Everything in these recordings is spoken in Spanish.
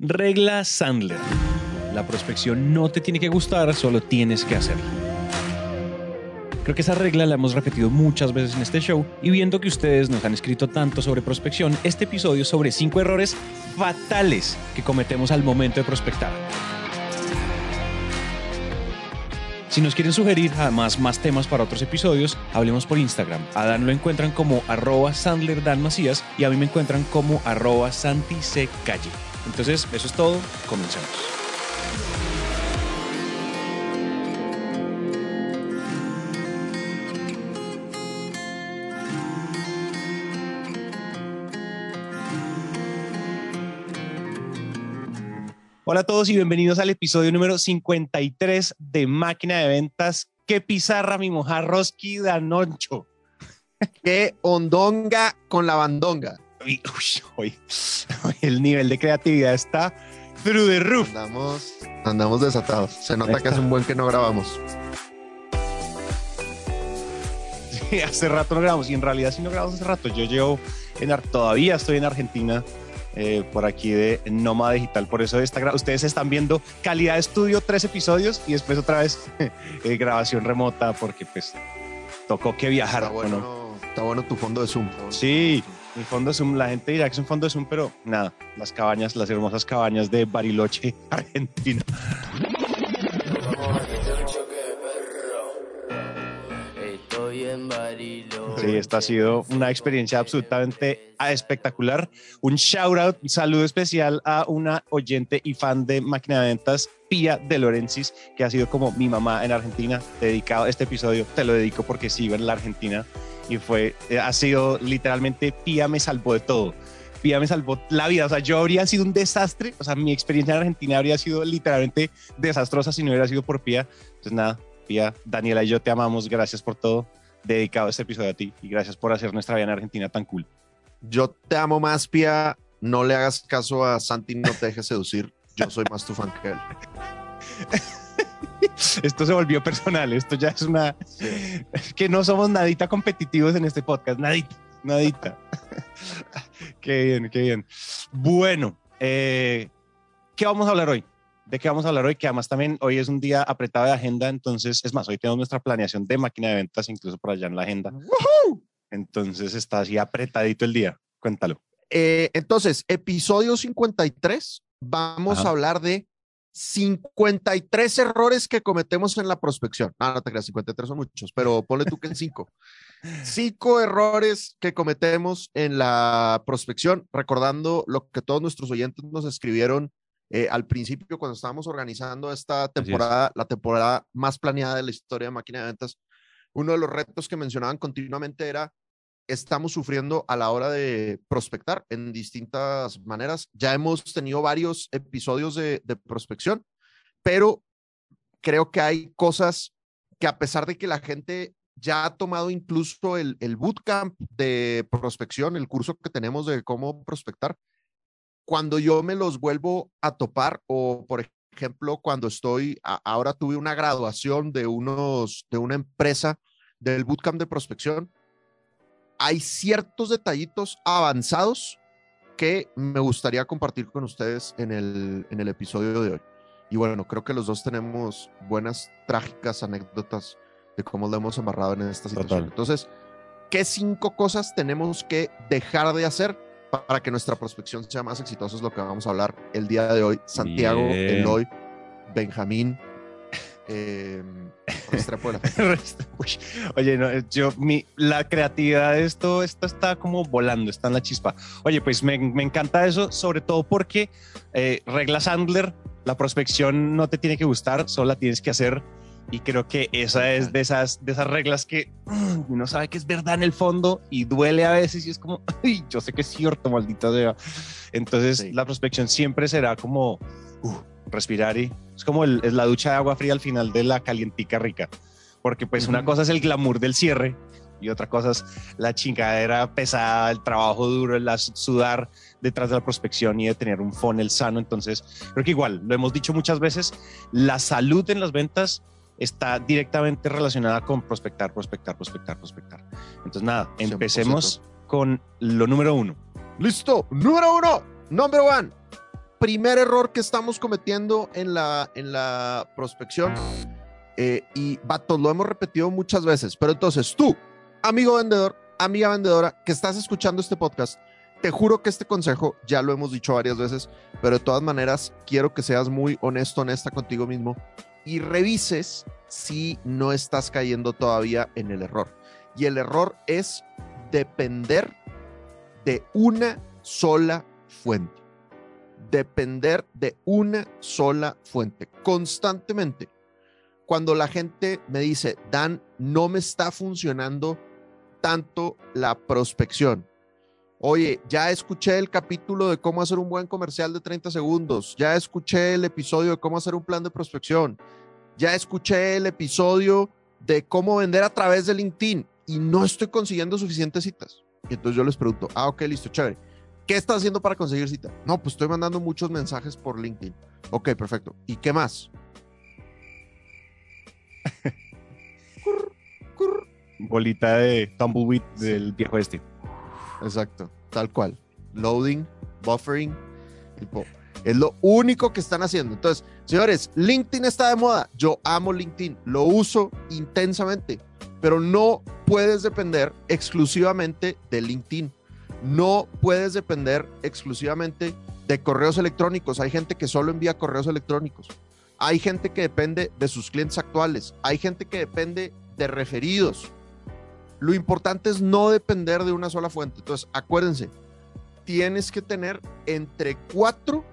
Regla Sandler. La prospección no te tiene que gustar, solo tienes que hacerla. Creo que esa regla la hemos repetido muchas veces en este show y viendo que ustedes nos han escrito tanto sobre prospección, este episodio es sobre cinco errores fatales que cometemos al momento de prospectar. Si nos quieren sugerir además más temas para otros episodios, hablemos por Instagram. A Dan lo encuentran como arroba Sandler Dan Macías y a mí me encuentran como arroba Santi. Entonces, eso es todo. Comencemos. Hola a todos y bienvenidos al episodio número 53 de Máquina de Ventas. ¡Qué pizarra, mi mojarroski Danoncho! ¡Qué ondonga con la bandonga! Uy, uy, el nivel de creatividad está through the roof. Andamos, andamos desatados. Se nota que hace un buen que no grabamos. Sí, hace rato no grabamos y en realidad sí no grabamos hace rato. Yo llevo en todavía estoy en Argentina eh, por aquí de Nómada Digital. Por eso esta ustedes están viendo calidad de estudio, tres episodios y después otra vez eh, grabación remota porque pues tocó que viajar. Está bueno tu fondo de Zoom. Sí, mi fondo de Zoom, la gente dirá que es un fondo de Zoom, pero nada, las cabañas, las hermosas cabañas de Bariloche, Argentina. Estoy en Bariloche. Sí, esta ha sido una experiencia absolutamente espectacular. Un shout out, un saludo especial a una oyente y fan de Máquina de Ventas, Pía de Lorensis, que ha sido como mi mamá en Argentina. Dedicado este episodio, te lo dedico porque sigo en la Argentina y fue, eh, ha sido literalmente Pía me salvó de todo. Pía me salvó la vida. O sea, yo habría sido un desastre. O sea, mi experiencia en Argentina habría sido literalmente desastrosa si no hubiera sido por Pía. Entonces, nada, Pía, Daniela y yo te amamos. Gracias por todo dedicado este episodio a ti y gracias por hacer nuestra vida en Argentina tan cool. Yo te amo más, Pia. No le hagas caso a Santi, no te dejes seducir. Yo soy más tu fan que él. Esto se volvió personal, esto ya es una... que no somos nadita competitivos en este podcast, nadita, nadita. qué bien, qué bien. Bueno, eh, ¿qué vamos a hablar hoy? ¿De qué vamos a hablar hoy? Que además también hoy es un día apretado de agenda, entonces, es más, hoy tenemos nuestra planeación de máquina de ventas, incluso por allá en la agenda. Entonces está así apretadito el día. Cuéntalo. Eh, entonces, episodio 53, vamos Ajá. a hablar de 53 errores que cometemos en la prospección. No, no te creas, 53 son muchos, pero ponle tú que en 5. Cinco errores que cometemos en la prospección, recordando lo que todos nuestros oyentes nos escribieron eh, al principio cuando estábamos organizando esta es. temporada, la temporada más planeada de la historia de máquina de ventas. Uno de los retos que mencionaban continuamente era estamos sufriendo a la hora de prospectar en distintas maneras. Ya hemos tenido varios episodios de, prospección, pero creo que hay cosas que a pesar de que la gente ya ha tomado incluso el, bootcamp de prospección, el curso que tenemos de cómo prospectar, cuando yo me los vuelvo a topar o, por ejemplo, cuando estoy, ahora tuve una graduación de, unos, de una empresa del bootcamp de prospección, hay ciertos detallitos avanzados que me gustaría compartir con ustedes en el, en el episodio de hoy. Y bueno, creo que los dos tenemos buenas, trágicas anécdotas de cómo lo hemos embarrado en esta situación. Total. Entonces, ¿qué cinco cosas tenemos que dejar de hacer para que nuestra prospección sea más exitosa? Es lo que vamos a hablar el día de hoy. Santiago, Bien. Eloy, Benjamín, eh, Oye, no, yo, mi, la creatividad de esto, esto está como volando, está en la chispa. Oye, pues me, me encanta eso, sobre todo porque eh, regla Sandler, la prospección no te tiene que gustar, solo la tienes que hacer. Y creo que esa es de esas, de esas reglas que mm, uno sabe que es verdad en el fondo y duele a veces y es como, "Ay, yo sé que es cierto, maldita sea. Entonces Sí. la prospección siempre será como uh, respirar y es como el- es la ducha de agua fría al final de la calientica rica. Porque pues una Ujú. cosa es el glamour del cierre y otra cosa es la chingadera pesada, el trabajo duro, el sudar detrás de la prospección y de tener un funnel sano. Entonces, creo que igual, lo hemos dicho muchas veces, la salud en las ventas está directamente relacionada con prospectar, prospectar, prospectar, prospectar. Entonces, nada, 100%. empecemos con lo número uno. Listo, número uno, number one. primer error que estamos cometiendo en la, en la prospección. Eh, y vatos, lo hemos repetido muchas veces, pero entonces tú, amigo vendedor, amiga vendedora, que estás escuchando este podcast, te juro que este consejo ya lo hemos dicho varias veces, pero de todas maneras quiero que seas muy honesto, honesta contigo mismo y revises si no estás cayendo todavía en el error. Y el error es depender de una sola fuente. Depender de una sola fuente constantemente. Cuando la gente me dice, Dan, no me está funcionando tanto la prospección. Oye, ya escuché el capítulo de cómo hacer un buen comercial de 30 segundos, ya escuché el episodio de cómo hacer un plan de prospección, ya escuché el episodio de cómo vender a través de LinkedIn y no estoy consiguiendo suficientes citas. Y entonces yo les pregunto, ah, ok, listo, chévere. ¿Qué estás haciendo para conseguir cita? No, pues estoy mandando muchos mensajes por LinkedIn. Ok, perfecto. ¿Y qué más? Bolita de tumbleweed del viejo este. Exacto, tal cual. Loading, buffering, tipo, es lo único que están haciendo. Entonces, señores, LinkedIn está de moda. Yo amo LinkedIn, lo uso intensamente, pero no puedes depender exclusivamente de LinkedIn. No puedes depender exclusivamente de correos electrónicos. Hay gente que solo envía correos electrónicos. Hay gente que depende de sus clientes actuales. Hay gente que depende de referidos. Lo importante es no depender de una sola fuente. Entonces, acuérdense, tienes que tener entre cuatro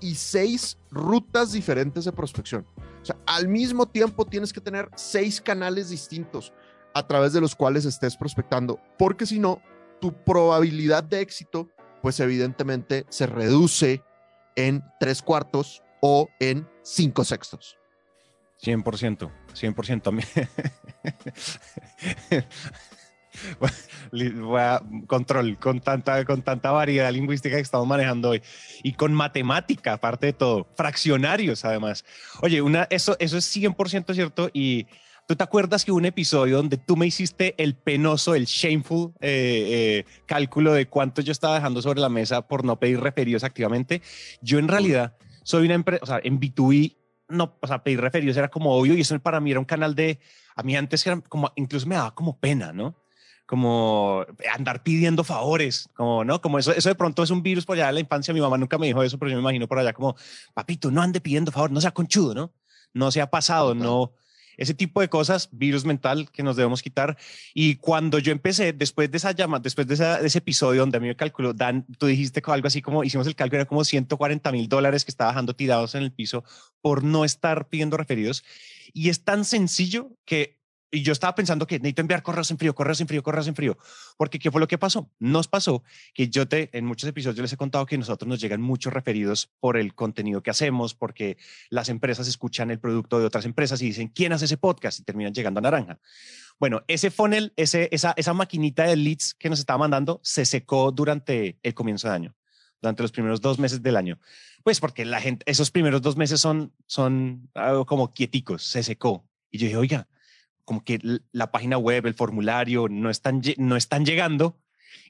y seis rutas diferentes de prospección. O sea, al mismo tiempo tienes que tener seis canales distintos a través de los cuales estés prospectando, porque si no, tu probabilidad de éxito, pues evidentemente se reduce en tres cuartos o en cinco sextos. 100%, 100% también. control con tanta, con tanta variedad lingüística que estamos manejando hoy y con matemática, aparte de todo, fraccionarios además. Oye, una, eso, eso es 100% cierto y ¿tú te acuerdas que hubo un episodio donde tú me hiciste el penoso, el shameful eh, eh, cálculo de cuánto yo estaba dejando sobre la mesa por no pedir referidos activamente? Yo en realidad soy una empresa, o sea, en B2B no, o sea, pedir referidos era como obvio y eso para mí era un canal de, a mí antes era como, incluso me daba como pena, ¿no? Como andar pidiendo favores, como, ¿no? Como eso, eso de pronto es un virus por allá de la infancia. Mi mamá nunca me dijo eso, pero yo me imagino por allá como, papito, no ande pidiendo favor, no sea conchudo, ¿no? No se ha pasado, no. Ese tipo de cosas, virus mental que nos debemos quitar. Y cuando yo empecé, después de esa llama, después de, ese episodio donde a mí me calculó, Dan, tú dijiste algo así como, hicimos el cálculo, era como 140 mil dólares que estaba dejando tirados en el piso por no estar pidiendo referidos. Y es tan sencillo que y yo estaba pensando que necesito enviar correos en frío, correos en frío, correos en frío. Porque ¿qué fue lo que pasó? Nos pasó que yo te, en muchos episodios les he contado que nosotros nos llegan muchos referidos por el contenido que hacemos, porque las empresas escuchan el producto de otras empresas y dicen, ¿quién hace ese podcast? Y terminan llegando a Naranja. Bueno, ese funnel, ese, esa, esa maquinita de leads que nos estaba mandando se secó durante el comienzo de año, durante los primeros dos meses del año. Pues porque la gente, esos primeros dos meses son, son algo como quieticos, se secó. Y yo dije, oiga, como que la página web, el formulario no están, no están llegando.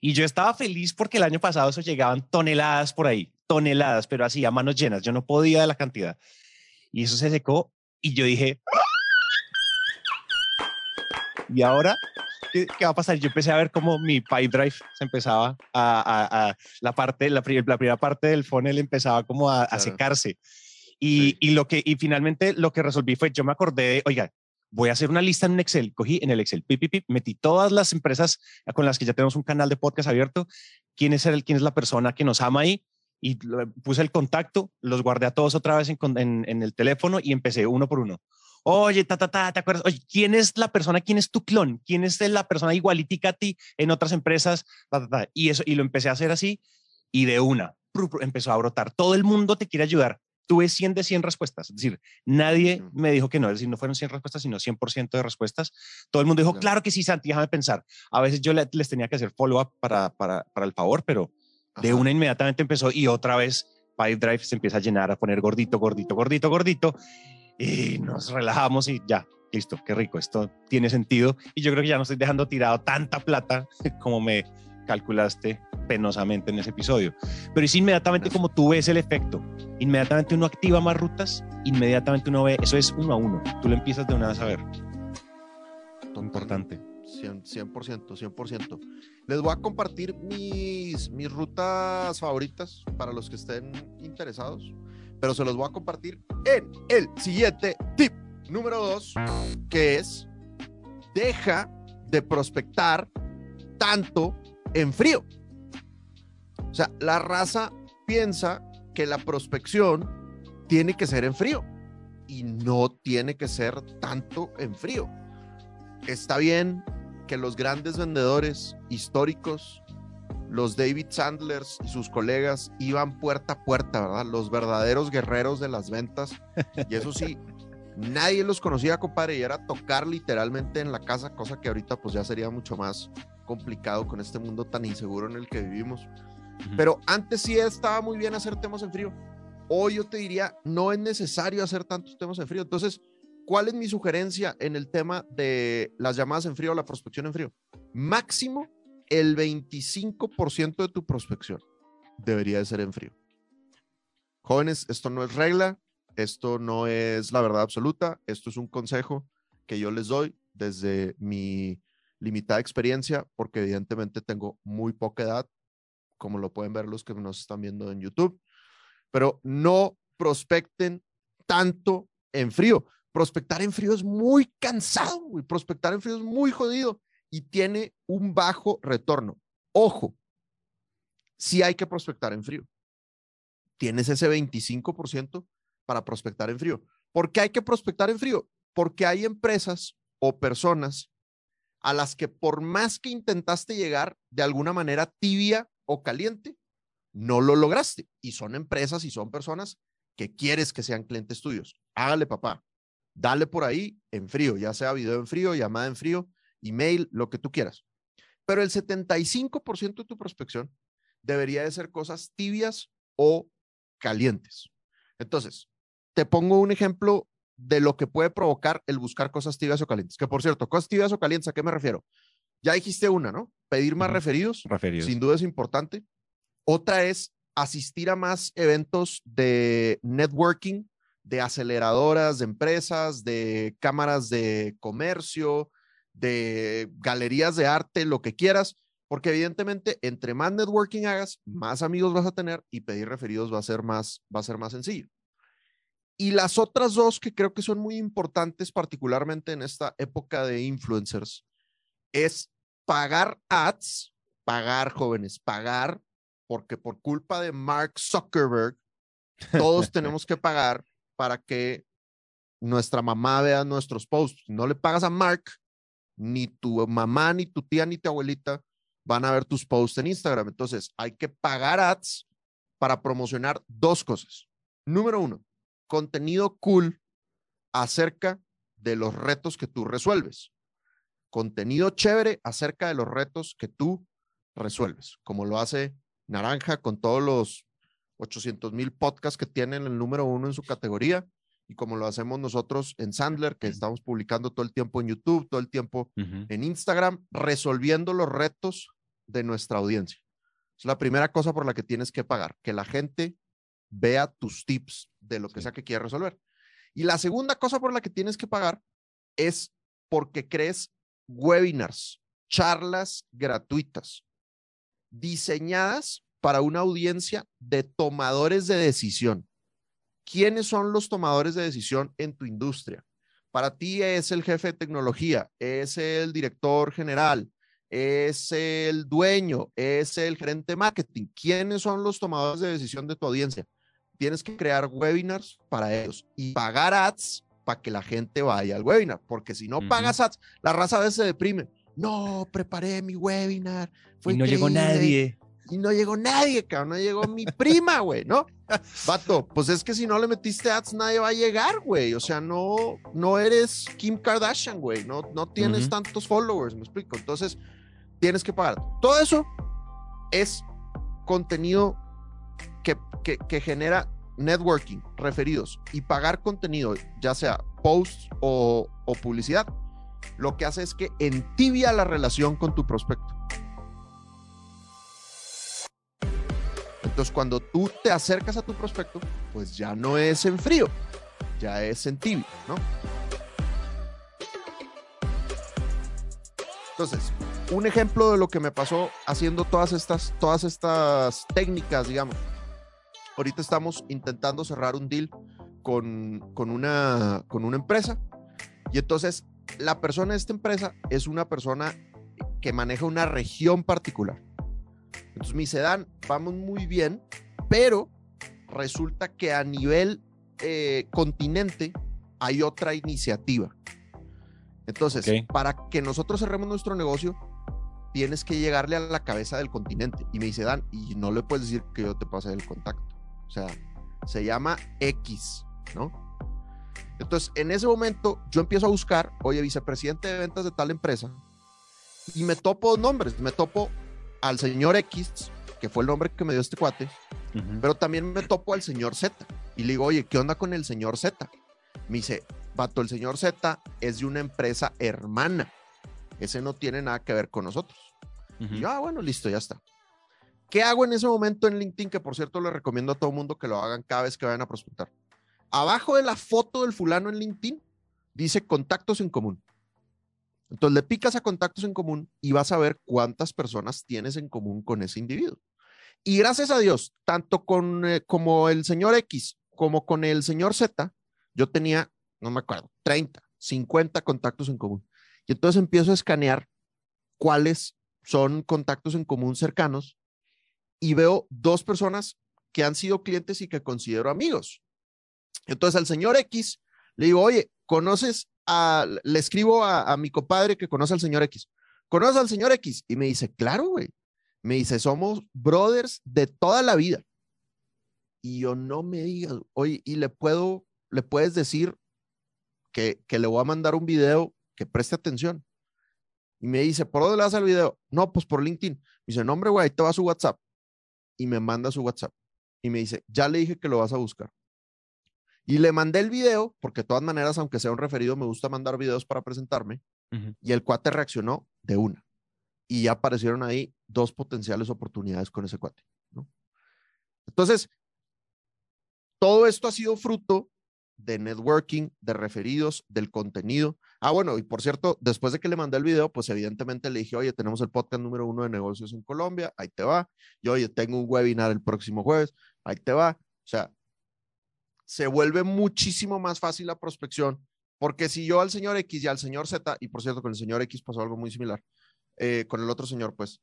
Y yo estaba feliz porque el año pasado eso llegaban toneladas por ahí, toneladas, pero así a manos llenas. Yo no podía de la cantidad. Y eso se secó y yo dije, ¿y ahora qué, va a pasar? Yo empecé a ver cómo mi pipe drive se empezaba a, la parte, la, la, primera parte del funnel empezaba como a, secarse. Y, y, lo que, y finalmente lo que resolví fue, yo me acordé de, oiga, voy a hacer una lista en un Excel. Cogí en el Excel, pip, pip, metí todas las empresas con las que ya tenemos un canal de podcast abierto, quién es, el, quién es la persona que nos ama ahí, y puse el contacto, los guardé a todos otra vez en, en, el teléfono y empecé uno por uno. Oye, ta, ta, ta, ¿te acuerdas? Oye, ¿quién es la persona? ¿Quién es tu clon? ¿Quién es la persona igualitica a ti en otras empresas? Ta, ta, ta. Y eso, y lo empecé a hacer así y de una empezó a brotar. Todo el mundo te quiere ayudar tuve 100 de 100 respuestas. Es decir, nadie me dijo que no, es decir, no fueron 100 respuestas, sino 100% de respuestas. Todo el mundo dijo, claro que sí, Santi, déjame pensar. A veces yo les tenía que hacer follow-up para, para, para, el favor, pero de una inmediatamente empezó y otra vez Drive se empieza a llenar, a poner gordito, gordito, gordito, gordito. Y nos relajamos y ya, listo, qué rico, esto tiene sentido. Y yo creo que ya no estoy dejando tirado tanta plata como me calculaste penosamente en ese episodio. Pero es inmediatamente como tú ves el efecto. Inmediatamente uno activa más rutas, inmediatamente uno ve, eso es uno a uno. Tú lo empiezas de una vez a ver. Importante. 100%, 100%, Les voy a compartir mis, mis rutas favoritas para los que estén interesados, pero se los voy a compartir en el siguiente tip número dos, que es deja de prospectar tanto en frío. O sea, la raza piensa que la prospección tiene que ser en frío y no tiene que ser tanto en frío. Está bien que los grandes vendedores históricos, los David Sandlers y sus colegas iban puerta a puerta, ¿verdad? Los verdaderos guerreros de las ventas. Y eso sí, nadie los conocía, compadre, y era tocar literalmente en la casa, cosa que ahorita pues ya sería mucho más complicado con este mundo tan inseguro en el que vivimos. Pero antes sí estaba muy bien hacer temas en frío. Hoy yo te diría, no es necesario hacer tantos temas en frío. Entonces, ¿cuál es mi sugerencia en el tema de las llamadas en frío o la prospección en frío? Máximo el 25% de tu prospección debería de ser en frío. Jóvenes, esto no es regla, esto no es la verdad absoluta, esto es un consejo que yo les doy desde mi limitada experiencia, porque evidentemente tengo muy poca edad, como lo pueden ver los que nos están viendo en YouTube, pero no prospecten tanto en frío. Prospectar en frío es muy cansado, y prospectar en frío es muy jodido y tiene un bajo retorno. Ojo, si hay que prospectar en frío. Tienes ese 25%, para prospectar en frío. ¿Por qué hay que prospectar en frío? Porque hay empresas o personas a las que por más que intentaste llegar de alguna manera tibia o caliente, no lo lograste. Y son empresas y son personas que quieres que sean clientes tuyos. Hágale, papá. Dale por ahí en frío, ya sea video en frío, llamada en frío, email, lo que tú quieras. Pero el 75% de tu prospección debería de ser cosas tibias o calientes. Entonces, te pongo un ejemplo de lo que puede provocar el buscar cosas tibias o calientes. Que por cierto, cosas tibias o calientes, ¿a qué me refiero? Ya dijiste una, ¿no? Pedir más referidos, referidos. Sin duda es importante. Otra es asistir a más eventos de networking, de aceleradoras de empresas, de cámaras de comercio, de galerías de arte, lo que quieras, porque evidentemente entre más networking hagas, más amigos vas a tener y pedir referidos va a ser más, va a ser más sencillo. Y las otras dos que creo que son muy importantes, particularmente en esta época de influencers, es pagar ads, pagar jóvenes, pagar, porque por culpa de Mark Zuckerberg, todos tenemos que pagar para que nuestra mamá vea nuestros posts. No le pagas a Mark, ni tu mamá, ni tu tía, ni tu abuelita van a ver tus posts en Instagram. Entonces, hay que pagar ads para promocionar dos cosas. Número uno, contenido cool acerca de los retos que tú resuelves. Contenido chévere acerca de los retos que tú resuelves, como lo hace Naranja con todos los 800 mil podcasts que tienen el número uno en su categoría y como lo hacemos nosotros en Sandler, que estamos publicando todo el tiempo en YouTube, todo el tiempo en Instagram, resolviendo los retos de nuestra audiencia. Es la primera cosa por la que tienes que pagar, que la gente vea tus tips de lo que sea que quieras resolver. Y la segunda cosa por la que tienes que pagar es porque crees webinars, charlas gratuitas, diseñadas para una audiencia de tomadores de decisión. ¿Quiénes son los tomadores de decisión en tu industria? Para ti es el jefe de tecnología, es el director general, es el dueño, es el gerente marketing. ¿Quiénes son los tomadores de decisión de tu audiencia? tienes que crear webinars para ellos y pagar ads para que la gente vaya al webinar, porque si no pagas ads, la raza a veces se deprime. No, preparé mi webinar. y no llegó nadie. Y no llegó nadie, cabrón. No llegó mi prima, güey, ¿no? Vato, pues es que si no le metiste ads, nadie va a llegar, güey. O sea, no, no eres Kim Kardashian, güey. No, no tienes tantos followers, me explico. Entonces, tienes que pagar. Todo eso es contenido que, genera networking, referidos y pagar contenido, ya sea posts o, publicidad, lo que hace es que entibia la relación con tu prospecto. Entonces, cuando tú te acercas a tu prospecto, pues ya no es en frío, ya es en tibio, ¿no? Entonces, un ejemplo de lo que me pasó haciendo todas estas, todas estas técnicas, digamos. Ahorita estamos intentando cerrar un deal con, con, una, con una empresa y entonces la persona de esta empresa es una persona que maneja una región particular. Entonces me dice, Dan, vamos muy bien, pero resulta que a nivel eh, continente hay otra iniciativa. Entonces, para que nosotros cerremos nuestro negocio, tienes que llegarle a la cabeza del continente. Y me dice, Dan, y no le puedes decir que yo te pase el contacto. O sea, se llama X, ¿no? Entonces, en ese momento, yo empiezo a buscar, oye, vicepresidente de ventas de tal empresa, y me topo nombres, me topo al señor X, que fue el nombre que me dio este cuate, pero también me topo al señor Z. Y le digo, oye, ¿qué onda con el señor Z? Me dice, vato, el señor Z es de una empresa hermana. Ese no tiene nada que ver con nosotros. Y yo, ah, bueno, listo, ya está. ¿Qué hago en ese momento en LinkedIn? Que por cierto le recomiendo a todo mundo que lo hagan cada vez que vayan a prospectar. Abajo de la foto del fulano en LinkedIn dice contactos en común. Entonces le picas a contactos en común y vas a ver cuántas personas tienes en común con ese individuo. Y gracias a Dios, tanto con eh, como el señor X como con el señor Z, yo tenía, no me acuerdo, 30, 50 contactos en común. Y entonces empiezo a escanear cuáles son contactos en común cercanos y veo dos personas que han sido clientes y que considero amigos. Entonces al señor X le digo, oye, ¿conoces a, le escribo a, mi compadre que conoce al señor X, ¿conoces al señor X? Y me dice, claro, güey. Me dice, somos brothers de toda la vida. Y yo no me digas, oye, y le puedo, le puedes decir que, que le voy a mandar un video que preste atención. Y me dice, ¿por dónde le das el video? No, pues por LinkedIn. Me dice, no, hombre, güey, ahí te va su WhatsApp. Y me manda su WhatsApp. Y me dice, ya le dije que lo vas a buscar. Y le mandé el video, porque de todas maneras, aunque sea un referido, me gusta mandar videos para presentarme. Y el cuate reaccionó de una. Y ya aparecieron ahí dos potenciales oportunidades con ese cuate. Entonces, todo esto ha sido fruto de networking, de referidos, del contenido. Ah, bueno, y por cierto, después de que le mandé el video, pues evidentemente le dije, oye, tenemos el podcast número uno de negocios en Colombia, ahí te va. Y oye, tengo un webinar el próximo jueves, ahí te va. O sea, se vuelve muchísimo más fácil la prospección, porque si yo al señor X y al señor Z, y por cierto, con el señor X pasó algo muy similar, eh, con el otro señor, pues,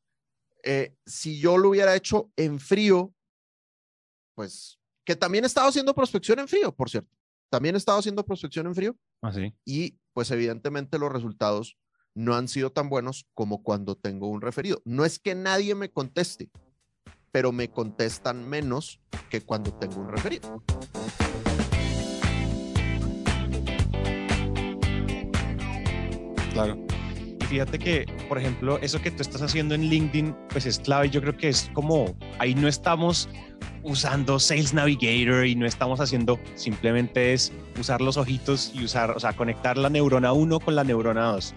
eh, si yo lo hubiera hecho en frío, pues, que también he estado haciendo prospección en frío, por cierto, también he estado haciendo prospección en frío. Ah, y pues evidentemente los resultados no han sido tan buenos como cuando tengo un referido. No es que nadie me conteste, pero me contestan menos que cuando tengo un referido. Claro. Y fíjate que, por ejemplo, eso que tú estás haciendo en LinkedIn, pues es clave. Yo creo que es como, ahí no estamos usando Sales Navigator y no estamos haciendo, simplemente es usar los ojitos y usar, o sea, conectar la neurona 1 con la neurona 2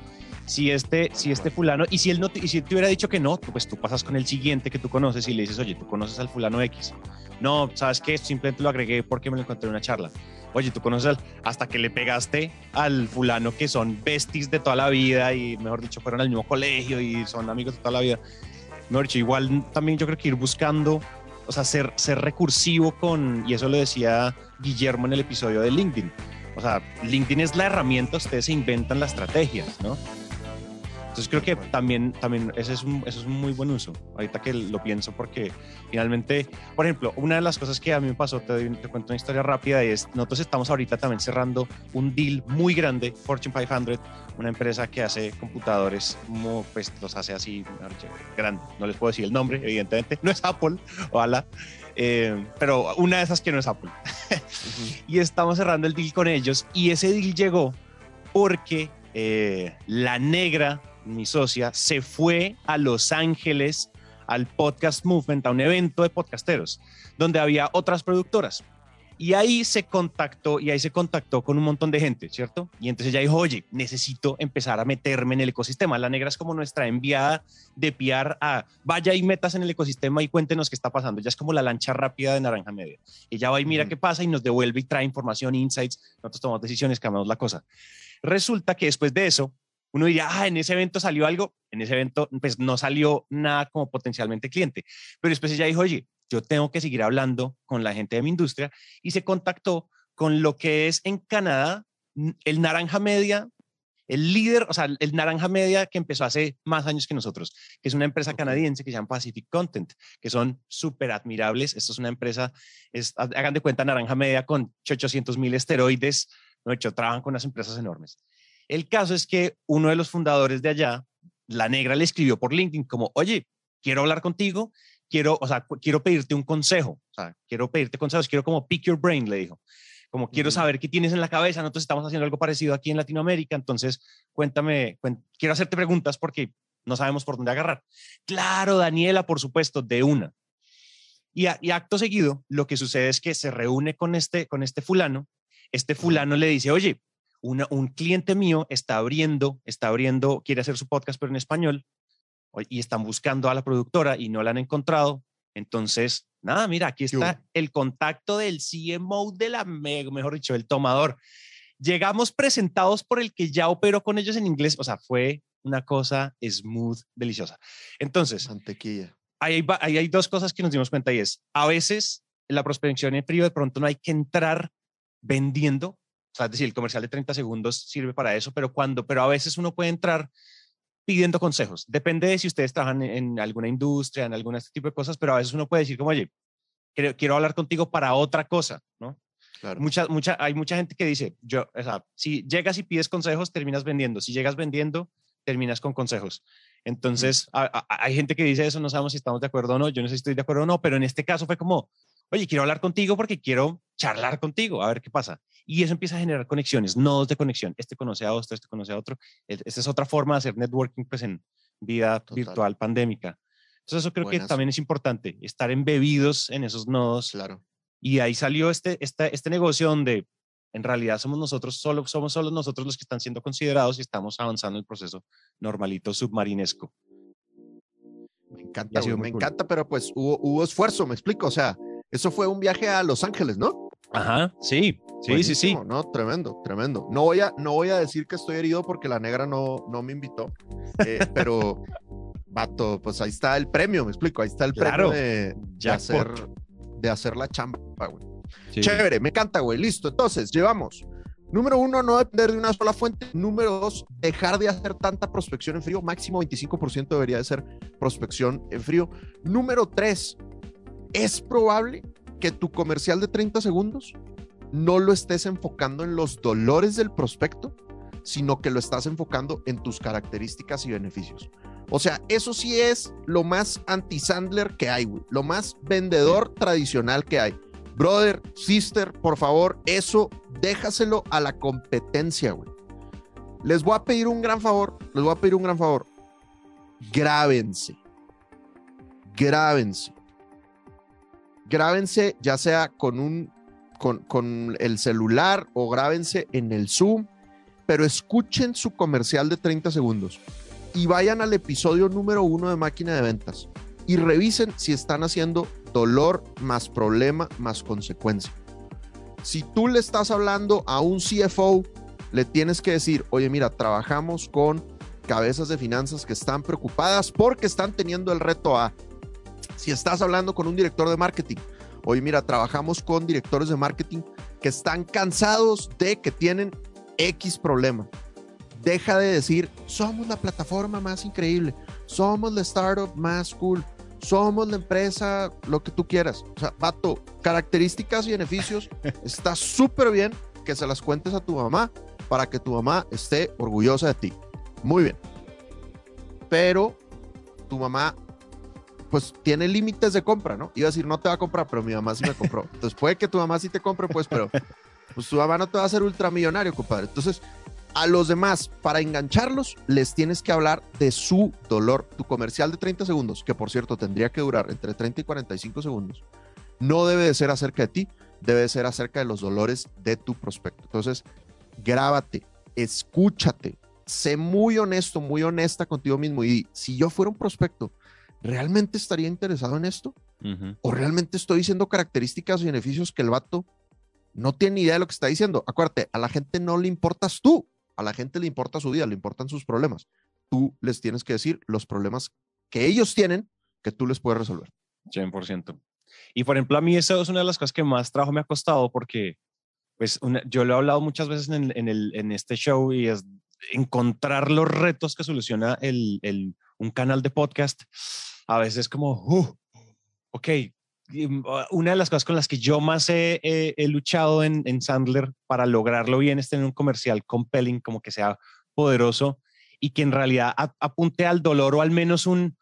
si este, si este fulano, y si él no te, y si te hubiera dicho que no, pues tú pasas con el siguiente que tú conoces y le dices, oye, tú conoces al fulano X. No, ¿sabes qué? Simplemente lo agregué porque me lo encontré en una charla. Oye, tú conoces al, hasta que le pegaste al fulano que son besties de toda la vida y, mejor dicho, fueron al mismo colegio y son amigos de toda la vida. Mejor dicho, igual también yo creo que ir buscando, o sea, ser, ser recursivo con, y eso lo decía Guillermo en el episodio de LinkedIn. O sea, LinkedIn es la herramienta, ustedes se inventan las estrategias, ¿no? Entonces creo que también, también ese, es un, ese es un muy buen uso, ahorita que lo pienso, porque finalmente, por ejemplo, una de las cosas que a mí me pasó, te, te cuento una historia rápida, y es, nosotros estamos ahorita también cerrando un deal muy grande, Fortune 500, una empresa que hace computadores, pues los hace así, grande, no les puedo decir el nombre, evidentemente, no es Apple, ojalá, eh, pero una de esas que no es Apple. y estamos cerrando el deal con ellos, y ese deal llegó porque eh, la negra mi socia, se fue a Los Ángeles al Podcast Movement, a un evento de podcasteros, donde había otras productoras. Y ahí se contactó, y ahí se contactó con un montón de gente, ¿cierto? Y entonces ella dijo, oye, necesito empezar a meterme en el ecosistema. La negra es como nuestra enviada de piar a, vaya y metas en el ecosistema y cuéntenos qué está pasando. Ella es como la lancha rápida de Naranja Media. Ella va y mira qué pasa y nos devuelve y trae información, insights. Nosotros tomamos decisiones, cambiamos la cosa. Resulta que después de eso, uno diría, ah, en ese evento salió algo. En ese evento, pues no salió nada como potencialmente cliente. Pero después ella dijo, oye, yo tengo que seguir hablando con la gente de mi industria y se contactó con lo que es en Canadá el Naranja Media, el líder, o sea, el Naranja Media que empezó hace más años que nosotros, que es una empresa canadiense que se llama Pacific Content, que son súper admirables. Esto es una empresa, es, ha- hagan de cuenta Naranja Media con 800 mil esteroides, de hecho, trabajan con unas empresas enormes. El caso es que uno de los fundadores de allá, la negra, le escribió por LinkedIn como, oye, quiero hablar contigo, quiero, o sea, quiero pedirte un consejo, o sea, quiero pedirte consejos, quiero como pick your brain, le dijo. Como quiero saber qué tienes en la cabeza, nosotros estamos haciendo algo parecido aquí en Latinoamérica, entonces cuéntame, cuen- quiero hacerte preguntas porque no sabemos por dónde agarrar. Claro, Daniela, por supuesto, de una. Y, a- y acto seguido, lo que sucede es que se reúne con este, con este fulano, este fulano le dice, oye, una- un cliente mío está abriendo, está abriendo, quiere hacer su podcast, pero en español, y están buscando a la productora y no la han encontrado. Entonces, nada, mira, aquí ¿Qué está el contacto del CMO de la, me- mejor dicho, el tomador. Llegamos presentados por el que ya operó con ellos en inglés, o sea, fue una cosa smooth, deliciosa. Entonces, Mantequilla. ahí hay, va- ahí hay dos cosas que nos dimos cuenta y es, a veces en la prospección en frío de pronto no hay que entrar vendiendo, o sea, es decir, el comercial de 30 segundos sirve para eso, pero cuando, pero a veces uno puede entrar pidiendo consejos. Depende de si ustedes trabajan en, alguna industria, en algún este tipo de cosas, pero a veces uno puede decir como, oye, quiero, quiero hablar contigo para otra cosa, ¿no? Claro. Mucha, mucha, hay mucha gente que dice, yo, o sea, si llegas y pides consejos, terminas vendiendo. Si llegas vendiendo, terminas con consejos. Entonces, a- a- hay gente que dice eso, no sabemos si estamos de acuerdo o no. Yo no sé si estoy de acuerdo o no, pero en este caso fue como, oye, quiero hablar contigo porque quiero charlar contigo, a ver qué pasa. Y eso empieza a generar conexiones, nodos de conexión. Este conoce a otro, este conoce a otro. E- Esta es otra forma de hacer networking, pues en vida Total. virtual pandémica. Entonces, eso creo que Buenas. también es importante, estar embebidos en esos nodos Claro. y ahí salió este, este, este negocio donde en realidad somos nosotros, solo, somos solo nosotros los que están siendo considerados y estamos avanzando el proceso normalito submarinesco. Me encanta, me cool. encanta, pero pues hubo, hubo esfuerzo, me explico. O sea, eso fue un viaje a Los Ángeles, ¿no? Ajá, sí, sí, sí, sí. No, tremendo, tremendo. No voy a, no voy a decir que estoy herido porque la negra no, no me invitó, eh, pero, vato, pues ahí está el premio, me explico, ahí está el Claro. premio de, hacer, de hacer la chamba, güey. Sí. Chévere, me encanta, güey. Listo. Entonces, llevamos. Número uno, no depender de una sola fuente. Número dos, dejar de hacer tanta prospección en frío. Máximo 25% debería de ser prospección en frío. Número tres, es probable que tu comercial de 30 segundos no lo estés enfocando en los dolores del prospecto, sino que lo estás enfocando en tus características y beneficios. O sea, eso sí es lo más anti-Sandler que hay. Lo más vendedor tradicional que hay. Brother, sister, por favor, eso déjaselo a la competencia, güey. Les voy a pedir un gran favor, les voy a pedir un gran favor. Grábense. Grábense. Grábense ya sea con un con, con el celular o grábense en el Zoom, pero escuchen su comercial de 30 segundos y vayan al episodio número uno de Máquina de Ventas y revisen si están haciendo dolor más problema más consecuencia. Si tú le estás hablando a un CFO, le tienes que decir, oye, mira, trabajamos con cabezas de finanzas que están preocupadas porque están teniendo el reto A. Si estás hablando con un director de marketing, oye, mira, trabajamos con directores de marketing que están cansados de que tienen X problema. Deja de decir, somos la plataforma más increíble, somos la startup más cool, somos la empresa, lo que tú quieras. O sea, vato, características y beneficios, está súper bien que se las cuentes a tu mamá para que tu mamá esté orgullosa de ti. Muy bien. Pero tu mamá, pues tiene límites de compra, ¿no? Iba a decir, no te va a comprar, pero mi mamá sí me compró. Entonces puede que tu mamá sí te compre, pues, pero pues tu mamá no te va a hacer ultramillonario, compadre. Entonces, a los demás, para engancharlos, les tienes que hablar de su dolor. Tu comercial de 30 segundos, que por cierto tendría que durar entre 30 y 45 segundos, no debe de ser acerca de ti, debe ser acerca de los dolores de tu prospecto. Entonces, grábate, escúchate, sé muy honesto, muy honesta contigo mismo y si yo fuera un prospecto, ¿realmente estaría interesado en esto? ¿O realmente estoy diciendo características y beneficios que el vato no tiene ni idea de lo que está diciendo? Acuérdate, a la gente no le importas tú, a la gente le importa su vida, le importan sus problemas. Tú les tienes que decir los problemas que ellos tienen que tú les puedes resolver. 100%. Y por ejemplo, a mí eso es una de las cosas que más trabajo me ha costado porque pues yo lo he hablado muchas veces en, en, el, en este show y es encontrar los retos que soluciona el, el, un canal de podcast. A veces como, uh, ok, mm, una de las cosas con las que yo más he, luchado en, en, Sandler para lograrlo bien es tener un comercial compelling, como que sea poderoso y que en realidad apunte al dolor o al menos un,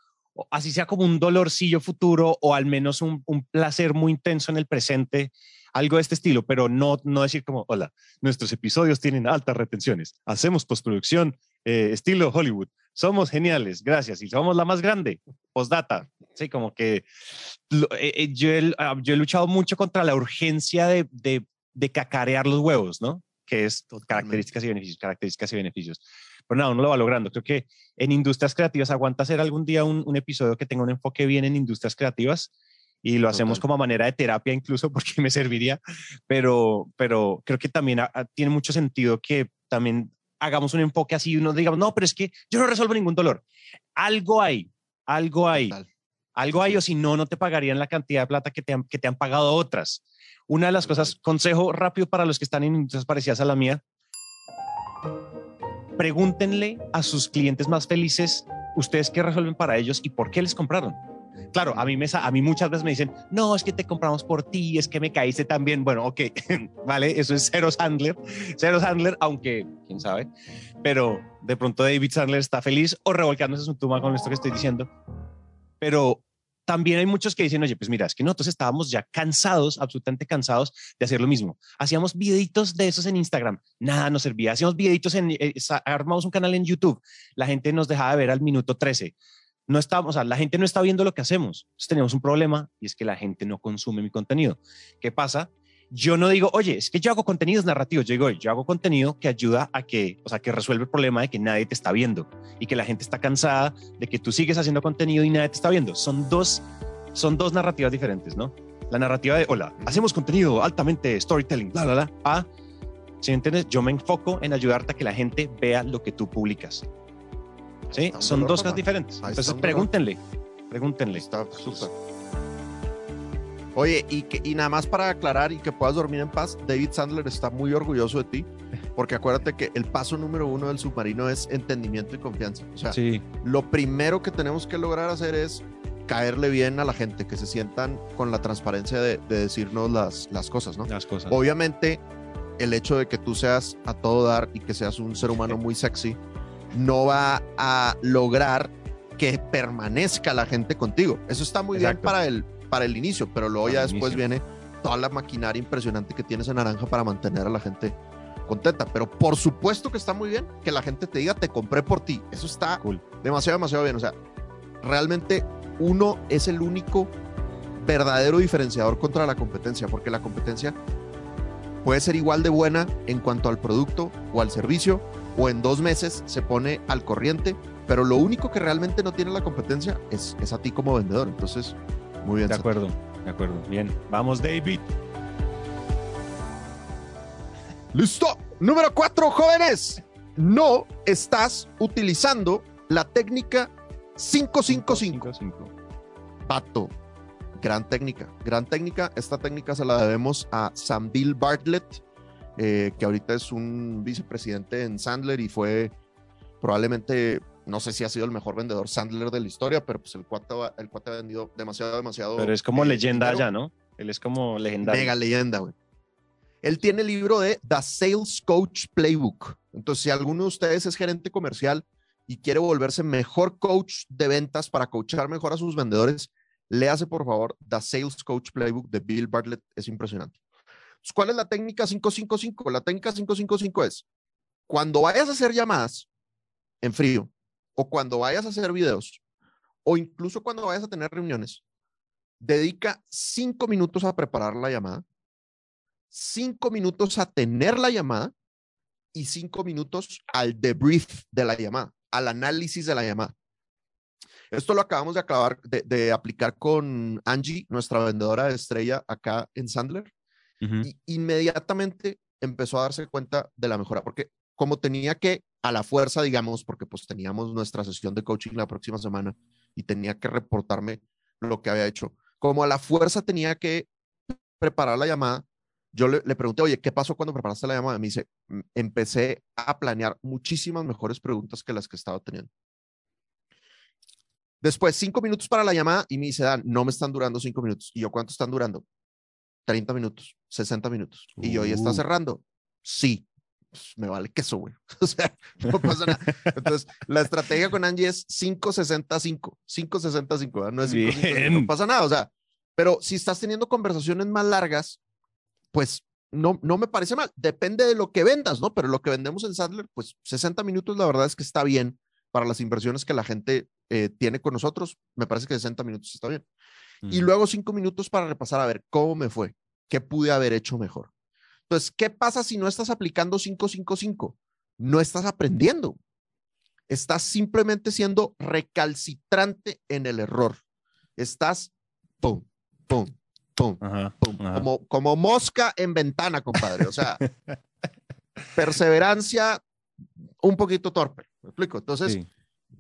así sea como un dolorcillo futuro o al menos un, un placer muy intenso en el presente algo de este estilo, pero no, no decir como, hola, nuestros episodios tienen altas retenciones, hacemos postproducción eh, estilo Hollywood, somos geniales, gracias, y somos la más grande, postdata, sí, como que eh, eh yo, he, ah, yo, he, luchado mucho contra la urgencia de, de, de cacarear los huevos, ¿no? Que es características y beneficios, características y beneficios. Pero nada, uno lo va logrando. Creo que en industrias creativas aguanta hacer algún día un, un episodio que tenga un enfoque bien en industrias creativas y lo hacemos como manera de terapia incluso porque me serviría, pero, pero creo que también tiene mucho sentido que también hagamos un enfoque así y uno digamos, no, pero es que yo no resuelvo ningún dolor. Algo hay, algo hay, algo hay o si no, no te pagarían la cantidad de plata que te han, que te han pagado otras. Una de las cosas, consejo rápido para los que están en industrias parecidas a la mía, pregúntenle a sus clientes más felices ustedes qué resuelven para ellos y por qué les compraron. Claro, a mí, me, a mí muchas veces me dicen, no, es que te compramos por ti, es que me caíste también. Bueno, ok, vale, eso es cero Sandler, cero Sandler, aunque quién sabe, pero de pronto David Sandler está feliz o revolcándose su tumba con esto que estoy diciendo. Pero también hay muchos que dicen, oye, pues mira, es que nosotros estábamos ya cansados, absolutamente cansados de hacer lo mismo. Hacíamos videitos de esos en Instagram, nada nos servía. Hacíamos videitos en, eh, armamos un canal en YouTube, la gente nos dejaba de ver al minuto 13 no estamos, o sea, la gente no está viendo lo que hacemos. Entonces tenemos un problema y es que la gente no consume mi contenido. ¿Qué pasa? Yo no digo, oye, es que yo hago contenidos narrativos. Yo digo, yo hago contenido que ayuda a que, o sea, que resuelve el problema de que nadie te está viendo y que la gente está cansada de que tú sigues haciendo contenido y nadie te está viendo. Son dos, son dos narrativas diferentes, ¿no? La narrativa de, hola, hacemos contenido altamente storytelling, bla, bla, bla. A, si entiendes, yo me enfoco en ayudarte a que la gente vea lo que tú publicas. ¿Sí? Son dos cosas diferentes. Entonces pregúntenle, pregúntenle. Está súper. Oye, y, que, y nada más para aclarar y que puedas dormir en paz, David Sandler está muy orgulloso de ti, porque acuérdate que el paso número uno del submarino es entendimiento y confianza. O sea, sí. lo primero que tenemos que lograr hacer es caerle bien a la gente, que se sientan con la transparencia de, de decirnos las, las cosas, ¿no? Las cosas. Obviamente, el hecho de que tú seas a todo dar y que seas un ser humano muy sexy, no va a lograr que permanezca la gente contigo. Eso está muy Exacto. bien para el, para el inicio, pero luego para ya después inicio. viene toda la maquinaria impresionante que tienes en Naranja para mantener a la gente contenta. Pero por supuesto que está muy bien que la gente te diga, te compré por ti. Eso está cool. demasiado, demasiado bien. O sea, realmente uno es el único verdadero diferenciador contra la competencia, porque la competencia puede ser igual de buena en cuanto al producto o al servicio, o en dos meses se pone al corriente, pero lo único que realmente no tiene la competencia es, es a ti como vendedor. Entonces, muy bien. De acuerdo, de acuerdo. Bien, vamos David. Listo. Número cuatro, jóvenes. No estás utilizando la técnica 555. Pato. Gran técnica, gran técnica. Esta técnica se la debemos a Sam Bill Bartlett, eh, que ahorita es un vicepresidente en Sandler y fue probablemente, no sé si ha sido el mejor vendedor Sandler de la historia, pero pues el cuate, el cuate ha vendido demasiado, demasiado. Pero es como eh, leyenda ya, ¿no? Él es como legendario. Mega leyenda, güey. Él tiene el libro de The Sales Coach Playbook. Entonces, si alguno de ustedes es gerente comercial y quiere volverse mejor coach de ventas para coachar mejor a sus vendedores, léase por favor The Sales Coach Playbook de Bill Bartlett. Es impresionante. ¿Cuál es la técnica 555? La técnica 555 es cuando vayas a hacer llamadas en frío o cuando vayas a hacer videos o incluso cuando vayas a tener reuniones, dedica cinco minutos a preparar la llamada cinco minutos a tener la llamada y cinco minutos al debrief de la llamada, al análisis de la llamada. Esto lo acabamos de, acabar, de, de aplicar con Angie, nuestra vendedora de estrella acá en Sandler, inmediatamente empezó a darse cuenta de la mejora, porque como tenía que a la fuerza, digamos, porque pues teníamos nuestra sesión de coaching la próxima semana y tenía que reportarme lo que había hecho, como a la fuerza tenía que preparar la llamada, yo le, le, pregunté, oye, ¿qué pasó cuando preparaste la llamada? Me dice, "Mm, empecé a planear muchísimas mejores preguntas que las que estaba teniendo. Después, cinco minutos para la llamada y me dice, Dan, no me están durando cinco minutos. ¿Y yo cuánto están durando? 30 minutos, 60 minutos. Y yo, ¿y está Uh. cerrando? Sí. Pues, me vale queso, güey. O sea, no pasa nada. Entonces, la estrategia con Angie es 5-60-5. 5-60-5, ¿verdad? No es 5, Bien. no pasa nada. O sea, pero si estás teniendo conversaciones más largas, pues no, no me parece mal. Depende de lo que vendas, ¿no? Pero lo que vendemos en Sadler, pues 60 minutos, la verdad es que está bien para las inversiones que la gente eh, tiene con nosotros. Me parece que 60 minutos está bien. Y luego cinco minutos para repasar a ver cómo me fue, qué pude haber hecho mejor. Entonces, ¿qué pasa si no estás aplicando 555? No estás aprendiendo. Estás simplemente siendo recalcitrante en el error. Estás pum, pum, pum, Ajá, pum, ajá. como, como mosca en ventana, compadre. O sea, perseverancia un poquito torpe. ¿Me explico? Entonces, Sí.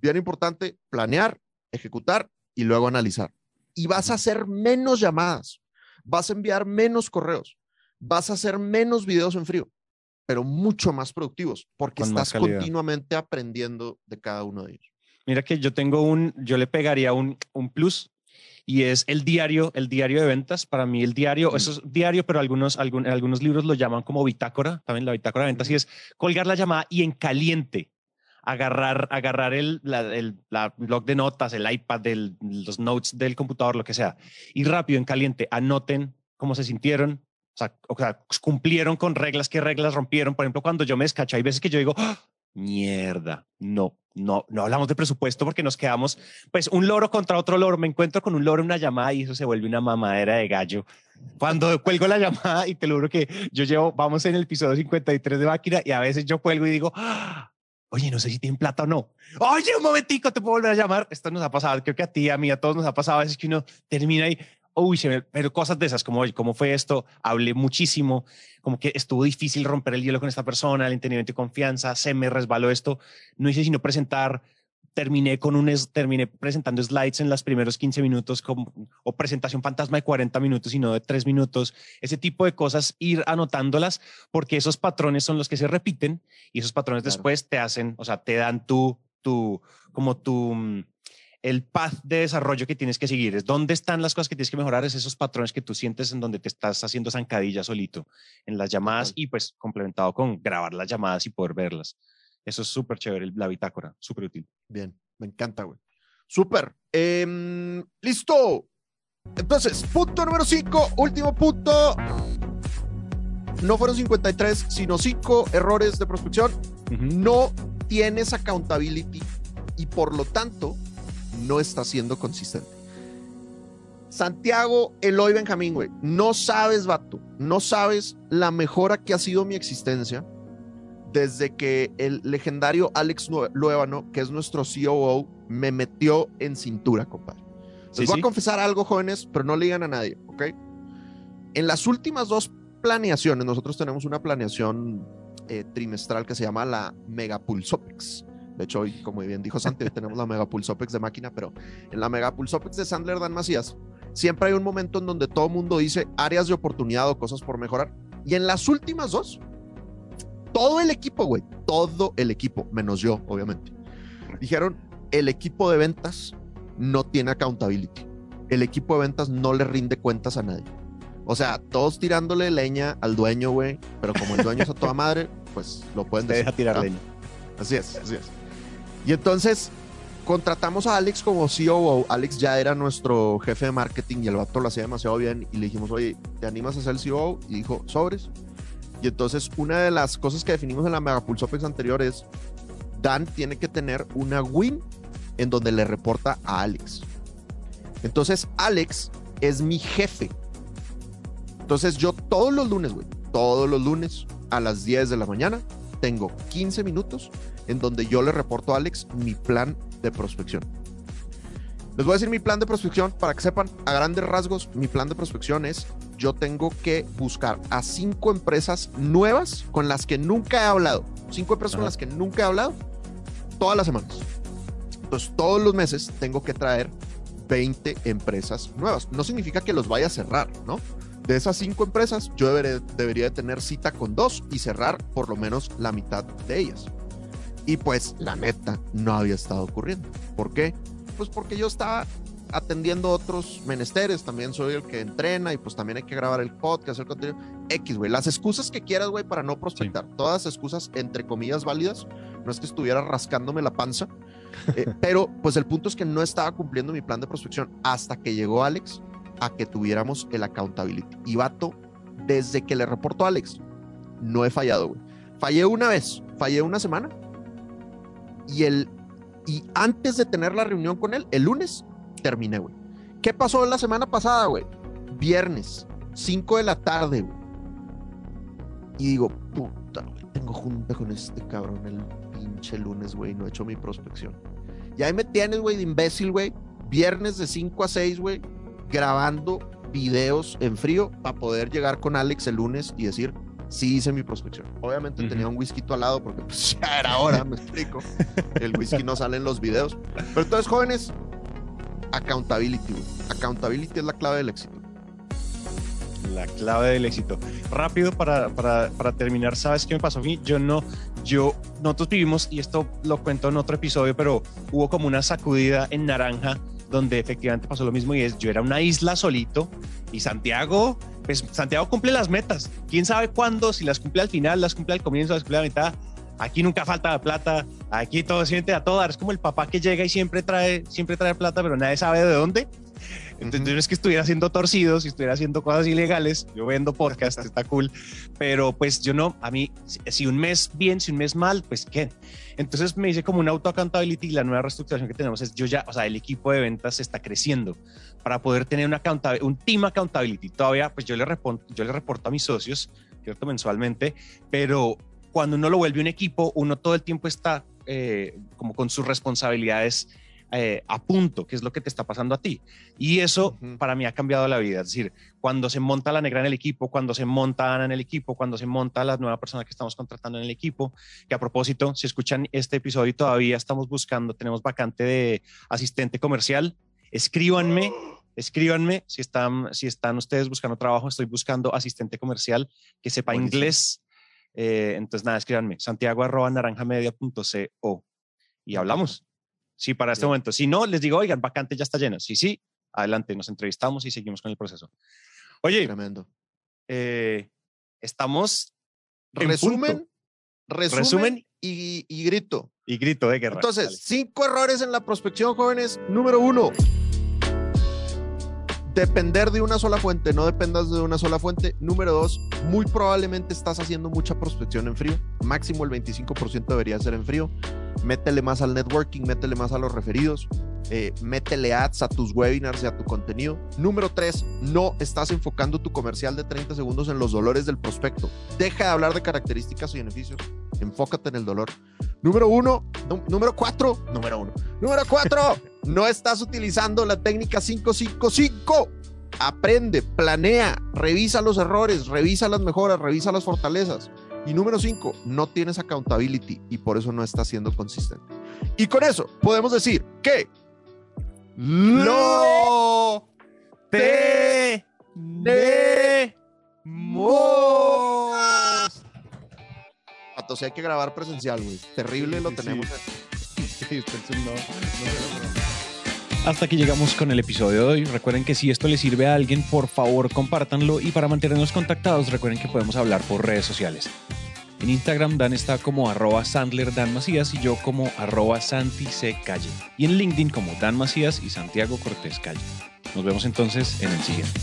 bien importante, planear, ejecutar y luego analizar. Y vas a hacer menos llamadas, vas a enviar menos correos, vas a hacer menos videos en frío, pero mucho más productivos, porque Con estás continuamente aprendiendo de cada uno de ellos. Mira que yo tengo un, yo le pegaría un, un plus y es el diario, el diario de ventas. Para mí el diario, Mm. eso es diario, pero algunos, algún- algunos libros lo llaman como bitácora, también la bitácora de ventas, y es colgar la llamada y en caliente agarrar, agarrar el, el la blog de notas, el iPad, el- los notes del computador, lo que sea, y rápido en caliente anoten cómo se sintieron. O sea, sea, cumplieron con reglas, qué reglas rompieron. Por ejemplo, cuando yo me descacho, hay veces que yo digo, "Ah, mierda, no, no, no hablamos de presupuesto porque nos quedamos, pues un loro contra otro loro, me encuentro con un loro una llamada y eso se vuelve una mamadera de gallo. Cuando cuelgo la llamada y te lo juro que yo llevo, vamos en el episodio 53 de máquina y a veces yo cuelgo y digo, "Ah, oye, no sé si tienen plata o no. Oye, un momentico, te puedo volver a llamar. Esto nos ha pasado, creo que a ti, a mí, a todos nos ha pasado a veces que uno termina y, uy, me- pero cosas de esas como, oye, ¿cómo fue esto? Hablé muchísimo, como que estuvo difícil romper el hielo con esta persona, el entendimiento y confianza, se me resbaló esto, no hice sino presentar, terminé con un, terminé presentando slides en los primeros 15 minutos como, o presentación fantasma de 40 minutos y no de 3 minutos, ese tipo de cosas, ir anotándolas porque esos patrones son los que se repiten y esos patrones Claro. después te hacen, o sea, te dan tu, tu, como tu, mm, el path de desarrollo que tienes que seguir, es dónde están las cosas que tienes que mejorar, es esos patrones que tú sientes en donde te estás haciendo zancadilla solito en las llamadas y pues complementado con grabar las llamadas y poder verlas. Eso es súper chévere, la bitácora, súper útil. Bien, me encanta, güey. Súper. Em, listo. Entonces, punto número 5, último punto. No fueron 53, sino 5 errores de prospección. No tienes accountability y por lo tanto no estás siendo consistente. Santiago Eloy Benjamín, güey, no sabes, vato, no sabes la mejora que ha sido mi existencia desde que el legendario Alex Luébano, que es nuestro COO, me metió en cintura, compadre. Les Sí, voy sí. a confesar algo, jóvenes, pero no le digan a nadie, ¿ok? En las últimas dos planeaciones, nosotros tenemos una planeación eh, trimestral que se llama la Mega Pulsopex. De hecho, hoy, como bien dijo Santi, tenemos la Mega Pulsopex de máquina, pero en la Mega Pulsopex de Sandler Dan Macías, siempre hay un momento en donde todo el mundo dice áreas de oportunidad o cosas por mejorar. Y en las últimas dos, todo el equipo, güey, todo el equipo, menos yo, obviamente, dijeron, el equipo de ventas no tiene accountability. El equipo de ventas no le rinde cuentas a nadie. O sea, todos tirándole leña al dueño, güey, pero como el dueño es a toda madre, pues lo pueden Te decir. deja tirar ¿no? leña. Así es, así es. Y entonces contratamos a Alex como COO. Alex ya era nuestro jefe de marketing y el vato lo hacía demasiado bien. Y le dijimos, oye, ¿te animas a ser el COO? Y dijo, sobres. Y entonces una de las cosas que definimos en la Mega Pulsopex anterior es, Dan tiene que tener una win en donde le reporta a Alex. Entonces Alex es mi jefe. Entonces yo todos los lunes, güey, todos los lunes a las 10 de la mañana tengo 15 minutos en donde yo le reporto a Alex mi plan de prospección. Les voy a decir mi plan de prospección para que sepan a grandes rasgos. Mi plan de prospección es yo tengo que buscar a cinco empresas nuevas con las que nunca he hablado. Cinco empresas con las que nunca he hablado todas las semanas. Entonces, todos los meses tengo que traer 20 empresas nuevas. No significa que los vaya a cerrar, ¿no? De esas cinco empresas, yo deberé- debería de tener cita con dos y cerrar por lo menos la mitad de ellas. Y pues, la neta, no había estado ocurriendo. ¿Por qué? Pues porque yo estaba atendiendo otros menesteres, también soy el que entrena y pues también hay que grabar el podcast, hacer contenido. X, güey, las excusas que quieras, güey, para no prospectar. Todas excusas, entre comillas, válidas. No es que estuviera rascándome la panza, eh, pero pues el punto es que no estaba cumpliendo mi plan de prospección hasta que llegó Alex a que tuviéramos el accountability. Y vato, desde que le reportó a Alex, no he fallado, güey. Fallé una vez, fallé una semana y el y antes de tener la reunión con él, el lunes, terminé, güey. ¿Qué pasó la semana pasada, güey? Viernes, 5 de la tarde, güey. Y digo, puta, güey, tengo junta con este cabrón el pinche lunes, güey, no he hecho mi prospección. Y ahí me tienes, güey, de imbécil, güey. Viernes de 5 a 6, güey, grabando videos en frío para poder llegar con Alex el lunes y decir, sí hice mi prospección. Obviamente Ujú. tenía un whisky al lado porque pues, ya era hora, me explico. El whisky no sale en los videos. Pero entonces, jóvenes, accountability. Accountability es la clave del éxito. La clave del éxito. Rápido para, para, para terminar, ¿sabes qué me pasó a mí? Yo no, yo, nosotros vivimos, y esto lo cuento en otro episodio, pero hubo como una sacudida en Naranja donde efectivamente pasó lo mismo y es, yo era una isla solito y Santiago, pues Santiago cumple las metas. ¿Quién sabe cuándo? Si las cumple al final, las cumple al comienzo, las cumple a la mitad. Aquí nunca falta plata, aquí todo siente a todo dar. Es como el papá que llega y siempre trae, siempre trae plata, pero nadie sabe de dónde. Entonces no es que estuviera haciendo torcidos, si estuviera haciendo cosas ilegales, yo vendo podcast, está cool, pero pues yo no, a mí, si- un mes bien, si un mes mal, pues qué. Entonces me hice como una auto accountability y la nueva reestructuración que tenemos es yo ya, o sea, el equipo de ventas está creciendo para poder tener una un team accountability. Todavía, pues yo le, reporto, yo le reporto a mis socios, ¿cierto? Mensualmente, pero cuando uno lo vuelve un equipo, uno todo el tiempo está eh, como con sus responsabilidades eh, a punto, que es lo que te está pasando a ti. Y eso Ujú. para mí ha cambiado la vida. Es decir, cuando se monta la negra en el equipo, cuando se monta Ana en el equipo, cuando se monta la nueva persona que estamos contratando en el equipo, que a propósito, si escuchan este episodio y todavía estamos buscando, tenemos vacante de asistente comercial, escríbanme. Escríbanme si están, si están ustedes buscando trabajo. Estoy buscando asistente comercial que sepa Buenísimo. inglés. Eh, entonces, nada, escríbanme. Santiago arroba naranjamedia.co y hablamos. Sí, para este Bien. momento. Si no, les digo, oigan, vacante ya está lleno. Sí, sí, adelante, nos entrevistamos y seguimos con el proceso. Oye, Tremendo. eh, estamos en Resumen, resumen, Resumen. y, y grito. y grito de guerra. Entonces, cinco errores en la prospección, jóvenes. Número uno, depender de una sola fuente, no dependas de una sola fuente. Número dos, muy probablemente estás haciendo mucha prospección en frío. Máximo el 25% debería ser en frío. Métele más al networking, métele más a los referidos, eh, métele ads a tus webinars y a tu contenido. Número tres, no estás enfocando tu comercial de 30 segundos en los dolores del prospecto. Deja de hablar de características y beneficios. Enfócate en el dolor. Número uno, nú- número cuatro, número uno. Número cuatro, no estás utilizando la técnica 555. Aprende, planea, revisa los errores, revisa las mejoras, revisa las fortalezas. Y número cinco, no tienes accountability y por eso no estás siendo consistente. Y con eso podemos decir que lo te tenemos. Pato, si hay que grabar presencial, güey. Terrible lo tenemos. Hasta aquí llegamos con el episodio de hoy. Recuerden que si esto le sirve a alguien, por favor compártanlo y para mantenernos contactados, recuerden que podemos hablar por redes sociales. En Instagram Dan está como arroba Sandler Dan Macías y yo como arroba Santi. Y en LinkedIn como Dan Macías y Santiago Cortés Calle. Nos vemos entonces en el siguiente.